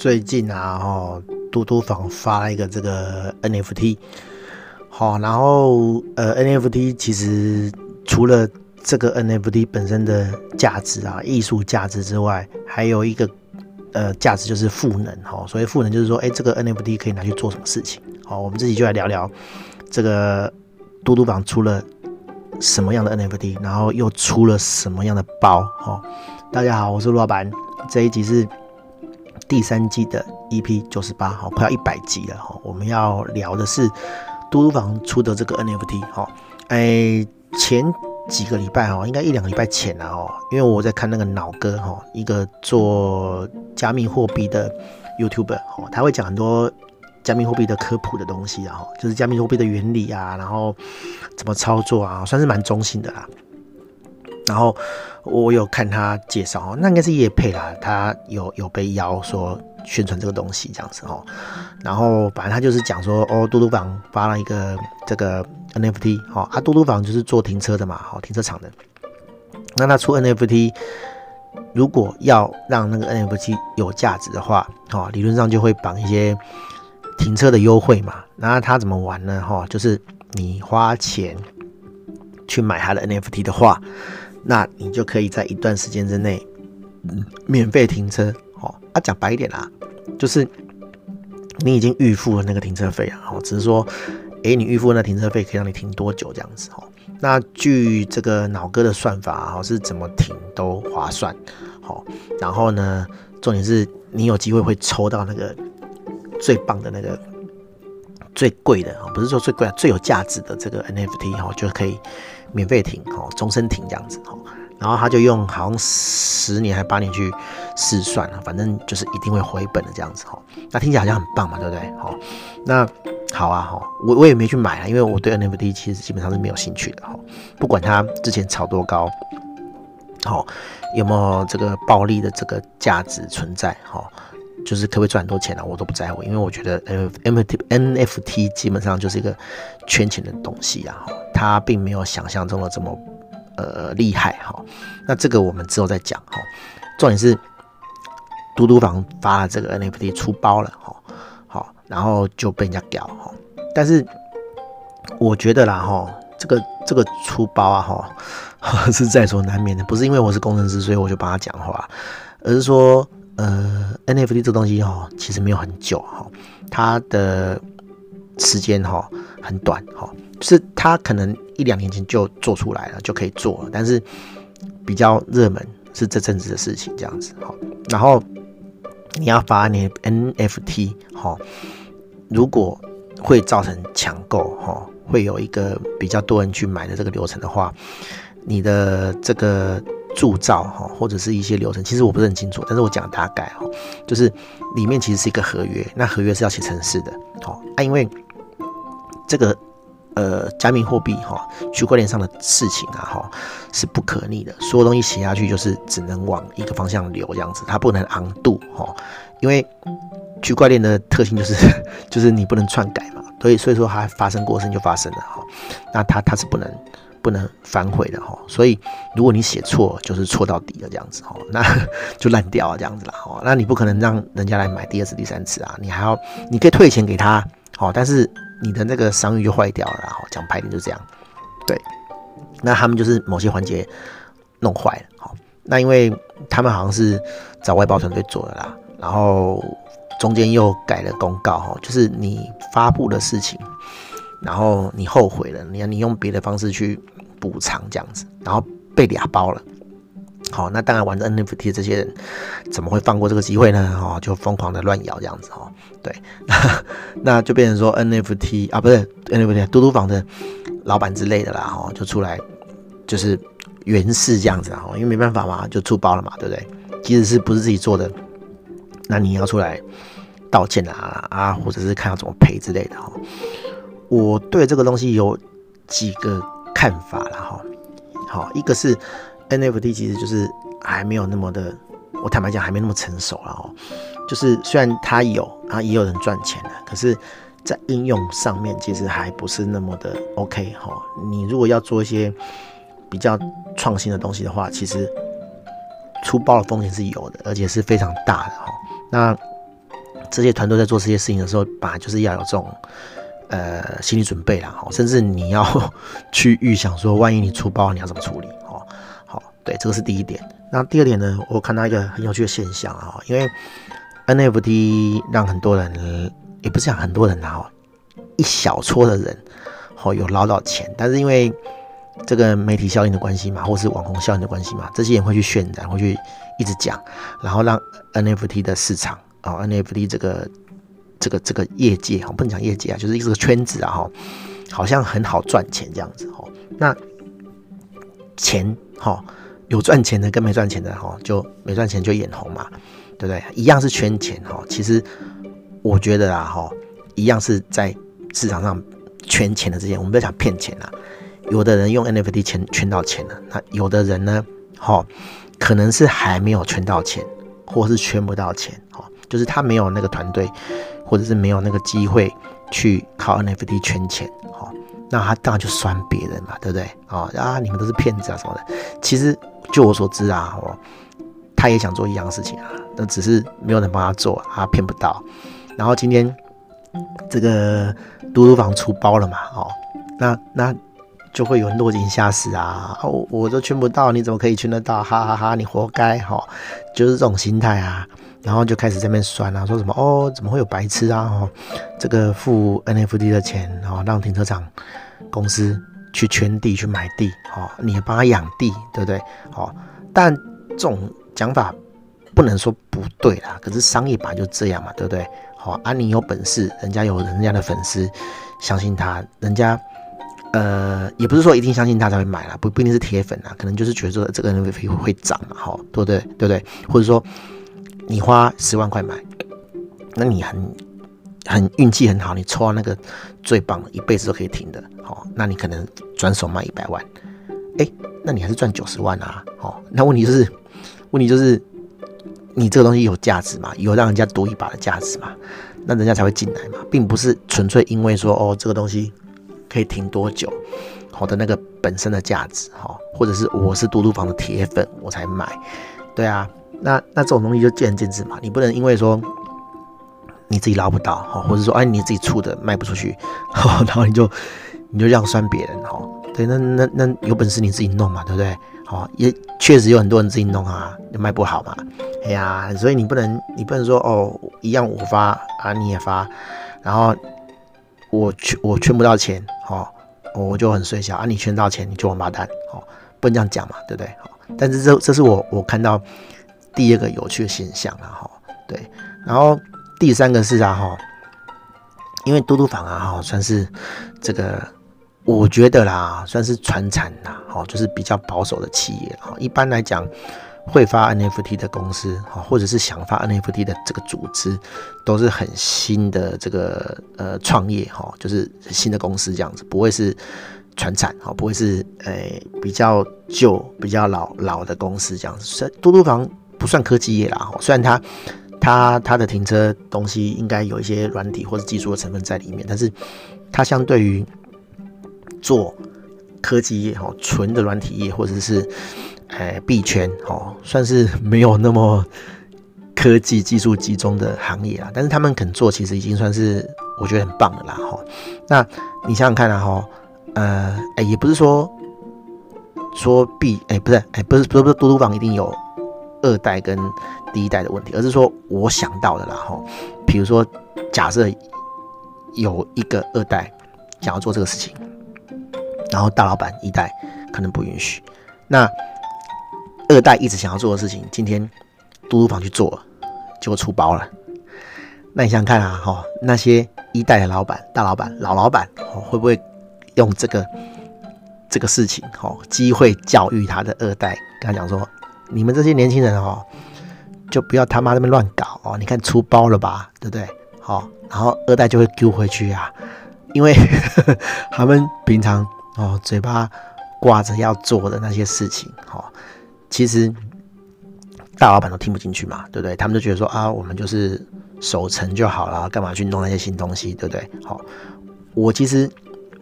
最近啊，哦，嘟嘟房发了一个这个 NFT，好，然后呃，NFT 其实除了这个 NFT 本身的价值啊，艺术价值之外，还有一个呃价值就是赋能，哈，所以赋能就是说，哎，这个 NFT 可以拿去做什么事情？好，我们自己就来聊聊这个嘟嘟房出了什么样的 NFT，然后又出了什么样的包，哈。大家好，我是陆老板，这一集是。第三季的 EP 九十八，好，快要一百集了哈。我们要聊的是嘟嘟房出的这个 NFT 哈。哎，前几个礼拜哈，应该一两个礼拜前了哦，因为我在看那个脑哥哈，一个做加密货币的 YouTuber 哈，他会讲很多加密货币的科普的东西啊，就是加密货币的原理啊，然后怎么操作啊，算是蛮中性的啦。然后我有看他介绍，那应该是叶配啦。他有有被邀说宣传这个东西这样子哦。然后反正他就是讲说，哦，嘟嘟房发了一个这个 NFT，哦，啊，嘟嘟房就是做停车的嘛，哦，停车场的。那他出 NFT，如果要让那个 NFT 有价值的话，哦，理论上就会绑一些停车的优惠嘛。那他怎么玩呢？哈，就是你花钱去买他的 NFT 的话。那你就可以在一段时间之内，免费停车，哦，啊，讲白一点啦，就是你已经预付了那个停车费啊，哦，只是说，诶，你预付那停车费可以让你停多久这样子，哦，那据这个脑哥的算法，哦，是怎么停都划算，好，然后呢，重点是你有机会会抽到那个最棒的那个最贵的，不是说最贵，最有价值的这个 NFT，哦，就可以。免费停哦，终身停这样子哦，然后他就用好像十年还八年去试算啊，反正就是一定会回本的这样子哦。那听起来好像很棒嘛，对不对？好，那好啊，哈，我我也没去买啊，因为我对 NFT 其实基本上是没有兴趣的哈。不管它之前炒多高，好，有没有这个暴利的这个价值存在，哈。就是可不可以赚很多钱啊？我都不在乎，因为我觉得 NFT NFT 基本上就是一个圈钱的东西啊，它并没有想象中的这么呃厉害哈。那这个我们之后再讲哈。重点是嘟嘟房发了这个 NFT 出包了哈，好，然后就被人家屌哈。但是我觉得啦哈，这个这个出包啊哈 是在所难免的，不是因为我是工程师所以我就帮他讲话，而是说。呃，NFT 这东西哈，其实没有很久哈，它的时间哈很短哈，是它可能一两年前就做出来了，就可以做了，但是比较热门是这阵子的事情这样子好。然后你要发你 NFT 哈，如果会造成抢购哈，会有一个比较多人去买的这个流程的话，你的这个。铸造哈，或者是一些流程，其实我不是很清楚，但是我讲大概哈，就是里面其实是一个合约，那合约是要写程式的，好啊，因为这个呃加密货币哈，区块链上的事情啊哈是不可逆的，所有东西写下去就是只能往一个方向流这样子，它不能昂度哈，因为区块链的特性就是 就是你不能篡改嘛，所以所以说它发生过程就发生了哈，那它它是不能。不能反悔的哈，所以如果你写错，就是错到底了这样子哈，那 就烂掉啊这样子了哈。那你不可能让人家来买第二次、第三次啊，你还要，你可以退钱给他，好，但是你的那个商誉就坏掉了，然后讲白点就这样。对，那他们就是某些环节弄坏了，好，那因为他们好像是找外包团队做的啦，然后中间又改了公告哈，就是你发布的事情。然后你后悔了，你要你用别的方式去补偿这样子，然后被俩包了。好，那当然玩 NFT 这些人怎么会放过这个机会呢？哈，就疯狂的乱摇这样子哈。对，那那就变成说 NFT 啊，不是 NFT，嘟嘟房的老板之类的啦，哈，就出来就是援势这样子啊，因为没办法嘛，就出包了嘛，对不对？即使是不是自己做的，那你要出来道歉啊啊，或者是看要怎么赔之类的哈。我对这个东西有几个看法了哈，好，一个是 NFT 其实就是还没有那么的，我坦白讲还没那么成熟了哦，就是虽然它有，然后也有人赚钱了，可是，在应用上面其实还不是那么的 OK 哈。你如果要做一些比较创新的东西的话，其实出包的风险是有的，而且是非常大的哈。那这些团队在做这些事情的时候，本来就是要有这种呃心理准备啦，甚至你要 去预想说，万一你出包，你要怎么处理？对，这个是第一点。那第二点呢，我看到一个很有趣的现象啊，因为 NFT 让很多人，也不是讲很多人啊，一小撮的人，哦，有捞到钱，但是因为这个媒体效应的关系嘛，或是网红效应的关系嘛，这些人会去渲染，会去一直讲，然后让 NFT 的市场啊，NFT 这个这个这个业界，不能讲业界啊，就是一个圈子啊，哈，好像很好赚钱这样子，哦，那钱，哈。有赚钱的跟没赚钱的哈，就没赚钱就眼红嘛，对不对？一样是圈钱哈。其实我觉得啊哈，一样是在市场上圈钱的这些，我们不要讲骗钱啊。有的人用 NFT 圈圈到钱了，那有的人呢，哈，可能是还没有圈到钱，或是圈不到钱，哈，就是他没有那个团队，或者是没有那个机会去靠 NFT 圈钱，哈，那他当然就酸别人嘛，对不对？啊啊，你们都是骗子啊什么的，其实。就我所知啊，哦，他也想做一样事情啊，那只是没有人帮他做，他骗不到。然后今天这个嘟嘟房出包了嘛，哦，那那就会有落井下石啊，我，我都圈不到，你怎么可以圈得到？哈哈哈，你活该，哈、哦，就是这种心态啊。然后就开始在那边酸啊，说什么哦，怎么会有白痴啊？哦，这个付 NFT 的钱，然后让停车场公司。去圈地去买地，哦，你也帮他养地，对不对？哦，但这种讲法不能说不对啦，可是商业本来就这样嘛，对不对？好啊，你有本事，人家有人家的粉丝相信他，人家呃也不是说一定相信他才会买啦，不不一定是铁粉啊，可能就是觉得这个 NFT 会会涨嘛，好，对不对？对不对？或者说你花十万块买，那你很。很运气很好，你抽到那个最棒的，一辈子都可以停的，好，那你可能转手卖一百万，哎、那你还是赚九十万啊，好，那问题就是，问题就是你这个东西有价值嘛，有让人家赌一把的价值嘛，那人家才会进来嘛，并不是纯粹因为说哦这个东西可以停多久，好的那个本身的价值，哈，或者是我是嘟嘟房的铁粉我才买，对啊，那那这种东西就见仁见智嘛，你不能因为说。你自己捞不到哈，或者说哎你自己出的卖不出去，然后你就你就这样酸别人哈，对，那那那有本事你自己弄嘛，对不对？好，也确实有很多人自己弄啊，就卖不好嘛，哎呀，所以你不能你不能说哦一样我发啊你也发，然后我圈我圈不到钱，哦，我就很衰小啊，你圈到钱你就王八蛋，哦，不能这样讲嘛，对不对？但是这这是我我看到第二个有趣的现象了哈，对，然后。第三个是啊哈，因为嘟嘟房啊哈，算是这个，我觉得啦，算是传产啦，哈，就是比较保守的企业哈。一般来讲，会发 NFT 的公司哈，或者是想发 NFT 的这个组织，都是很新的这个呃创业哈，就是新的公司这样子，不会是传产哈，不会是呃比较旧、比较老老的公司这样子。所以嘟嘟房不算科技业啦哈，虽然它。它它的停车东西应该有一些软体或者技术的成分在里面，但是它相对于做科技业哈，纯的软体业或者是呃币圈哦，算是没有那么科技技术集中的行业啦。但是他们肯做，其实已经算是我觉得很棒的啦哈。那你想想看啊哈，呃，哎，也不是说说币，哎，不是，哎，不是，不是，不是，嘟嘟房一定有二代跟。第一代的问题，而是说我想到的啦哈，比如说假设有一个二代想要做这个事情，然后大老板一代可能不允许，那二代一直想要做的事情，今天嘟嘟房去做了，结果出包了，那你想想看啊哈，那些一代的老板、大老板、老老板，会不会用这个这个事情哈机会教育他的二代，跟他讲说，你们这些年轻人哦。就不要他妈那边乱搞哦！你看出包了吧，对不对？好，然后二代就会丢回去啊，因为 他们平常哦嘴巴挂着要做的那些事情，哦，其实大老板都听不进去嘛，对不对？他们就觉得说啊，我们就是守成就好了，干嘛去弄那些新东西，对不对？好，我其实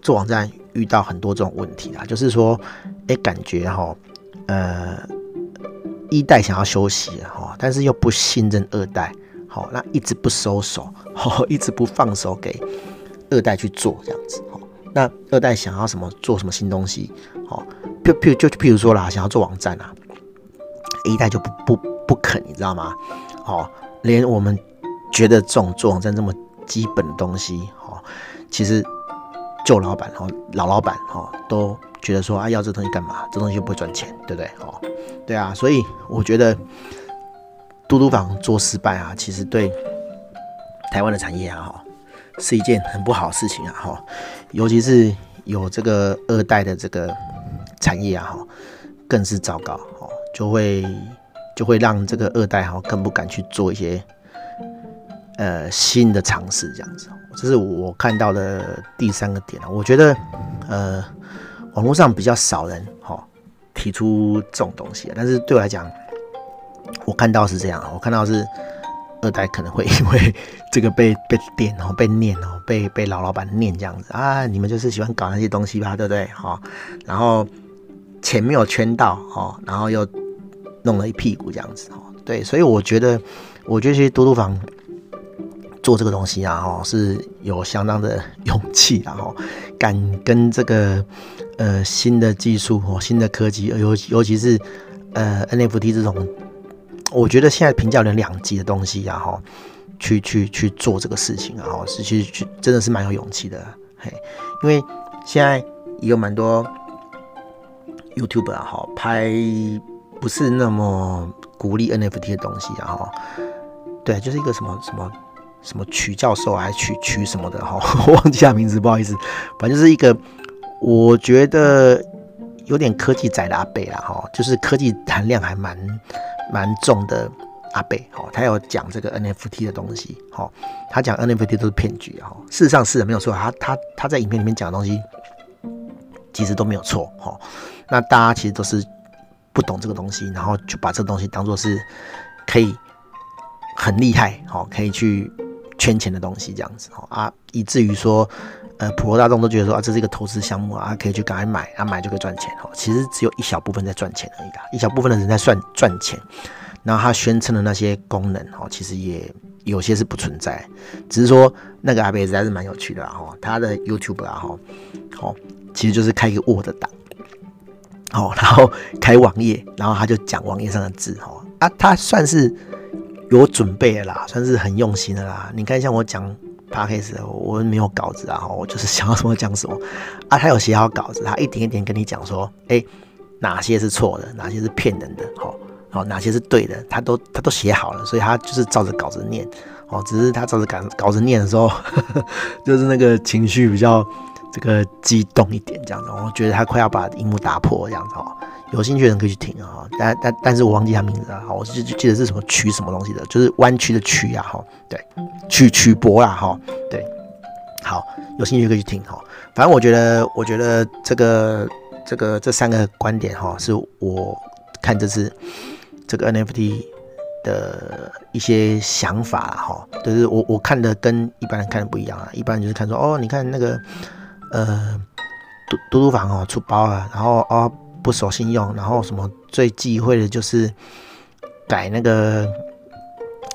做网站遇到很多这种问题啊，就是说，哎，感觉哈，呃。一代想要休息哈，但是又不信任二代，好，那一直不收手，好，一直不放手给二代去做这样子，那二代想要什么做什么新东西，好，譬譬就譬如说啦，想要做网站啊，一代就不不不肯，你知道吗？好，连我们觉得这种做网站这么基本的东西，好，其实旧老板哈，老老板哈都。觉得说啊，要这东西干嘛？这东西又不会赚钱，对不对？哦，对啊，所以我觉得嘟嘟房做失败啊，其实对台湾的产业啊，哈，是一件很不好的事情啊，哈，尤其是有这个二代的这个产业啊，哈，更是糟糕，哦，就会就会让这个二代哈更不敢去做一些呃新的尝试，这样子。这是我看到的第三个点啊，我觉得呃。网络上比较少人哈提出这种东西，但是对我来讲，我看到是这样，我看到是二代可能会因为这个被被电哦，被念哦，被被老老板念这样子啊，你们就是喜欢搞那些东西吧，对不对？哈，然后钱没有圈到哦，然后又弄了一屁股这样子哦，对，所以我觉得，我觉得其实嘟嘟房做这个东西啊，哦，是有相当的勇气，然后敢跟这个。呃，新的技术哦，新的科技，尤尤其是呃 NFT 这种，我觉得现在评价有两极的东西，然后去去去做这个事情，然后是去去真的是蛮有勇气的，嘿，因为现在也有蛮多 YouTube 啊，哈，拍不是那么鼓励 NFT 的东西，然后对，就是一个什么什么什么曲教授还是曲曲什么的哈，我忘记他名字，不好意思，反正就是一个。我觉得有点科技宅的阿伯啦，哈，就是科技含量还蛮蛮重的阿贝，哈，他有讲这个 NFT 的东西，哈，他讲 NFT 都是骗局，哈，事实上是的，没有错，他他他在影片里面讲的东西其实都没有错，哈，那大家其实都是不懂这个东西，然后就把这个东西当做是可以很厉害，哈，可以去圈钱的东西这样子，哈啊，以至于说。呃，普罗大众都觉得说啊，这是一个投资项目啊，可以去赶快买啊，买就可以赚钱哦。其实只有一小部分在赚钱而已啦，一小部分的人在算赚钱。然后他宣称的那些功能哦，其实也有些是不存在，只是说那个阿伯实在是蛮有趣的哈，他的 YouTube 啊哈，好，其实就是开一个 Word 档，好，然后开网页，然后他就讲网页上的字哈啊，他算是有准备的啦，算是很用心的啦。你看像我讲。他开始，我没有稿子啊，我就是想要什么讲什么啊。他有写好稿子，他一点一点跟你讲说，哎、哪些是错的，哪些是骗人的，好，好，哪些是对的，他都他都写好了，所以他就是照着稿子念，哦，只是他照着稿稿子念的时候，就是那个情绪比较这个激动一点，这样子，我觉得他快要把荧幕打破这样子哦。有兴趣的人可以去听啊，但但但是我忘记他名字了，好，我就记得是什么曲什么东西的，就是弯曲的曲啊，哈，对，曲曲博啦，哈，对，好，有兴趣可以去听哈，反正我觉得，我觉得这个这个这三个观点哈，是我看这次这个 NFT 的一些想法哈，就是我我看的跟一般人看的不一样啊，一般人就是看说哦，你看那个呃嘟嘟嘟房哦出包了，然后哦。不守信用，然后什么最忌讳的就是改那个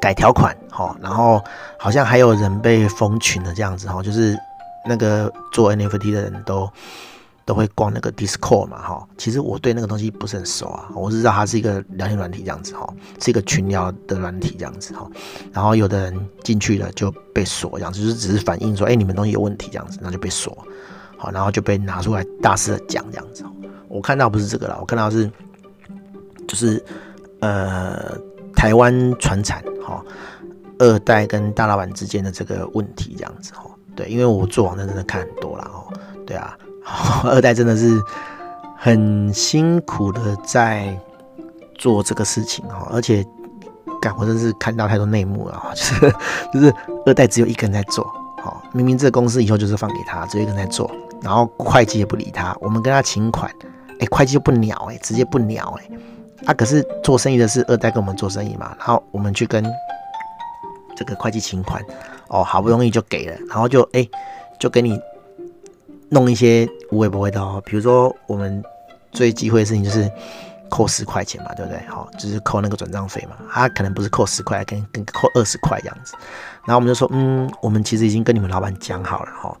改条款，哈，然后好像还有人被封群了这样子，哈，就是那个做 NFT 的人都都会逛那个 Discord 嘛，哈，其实我对那个东西不是很熟啊，我是知道它是一个聊天软体这样子，哈，是一个群聊的软体这样子，哈，然后有的人进去了就被锁，这样子就是只是反映说，哎，你们东西有问题这样子，然后就被锁，好，然后就被拿出来大肆的讲这样子。我看到不是这个啦，我看到是，就是呃台湾传产哈二代跟大老板之间的这个问题这样子哈，对，因为我做网站真的看很多了哦，对啊，二代真的是很辛苦的在做这个事情哈，而且干我真是看到太多内幕了，就是就是二代只有一个人在做，好，明明这个公司以后就是放给他，只有一个人在做，然后会计也不理他，我们跟他请款。哎，会计就不鸟哎，直接不鸟哎，啊，可是做生意的是二代跟我们做生意嘛，然后我们去跟这个会计请款，哦，好不容易就给了，然后就哎，就给你弄一些无微不微的哦，比如说我们最忌讳的事情就是扣十块钱嘛，对不对？好，就是扣那个转账费嘛。他可能不是扣十块，跟跟扣二十块这样子。然后我们就说，嗯，我们其实已经跟你们老板讲好了哈，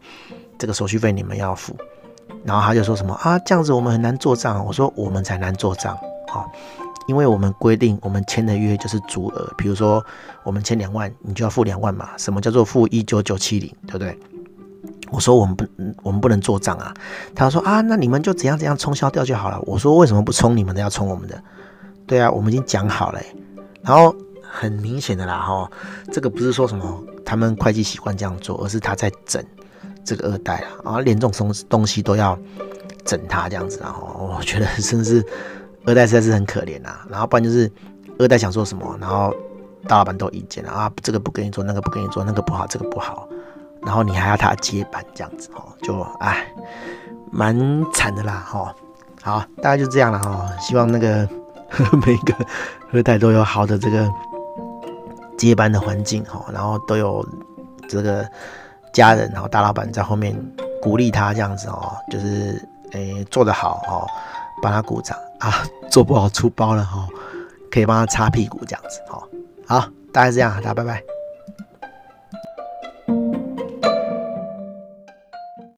这个手续费你们要付。然后他就说什么啊，这样子我们很难做账。我说我们才难做账，好，因为我们规定我们签的约就是足额，比如说我们签两万，你就要付两万嘛。什么叫做付一九九七零，对不对？我说我们不，我们不能做账啊。他说啊，那你们就怎样怎样冲销掉就好了。我说为什么不冲你们的，要冲我们的？对啊，我们已经讲好了。然后很明显的啦，哈，这个不是说什么他们会计习惯这样做，而是他在整这个二代啊，啊连这种东东西都要整他这样子，然后我觉得真的是二代实在是很可怜啊。然后不然就是二代想做什么，然后大老板都意见了啊，这个不给你做，那个不给你做，那个不好，这个不好。然后你还要他接班这样子哦，就哎，蛮惨的啦哈。好，大概就这样了哈。希望那个 每个二代都有好的这个接班的环境哈，然后都有这个家人，然后大老板在后面鼓励他这样子哦，就是诶做得好哦，帮他鼓掌啊，做不好出包了哈，可以帮他擦屁股这样子哈。好，大概是这样，大家拜拜。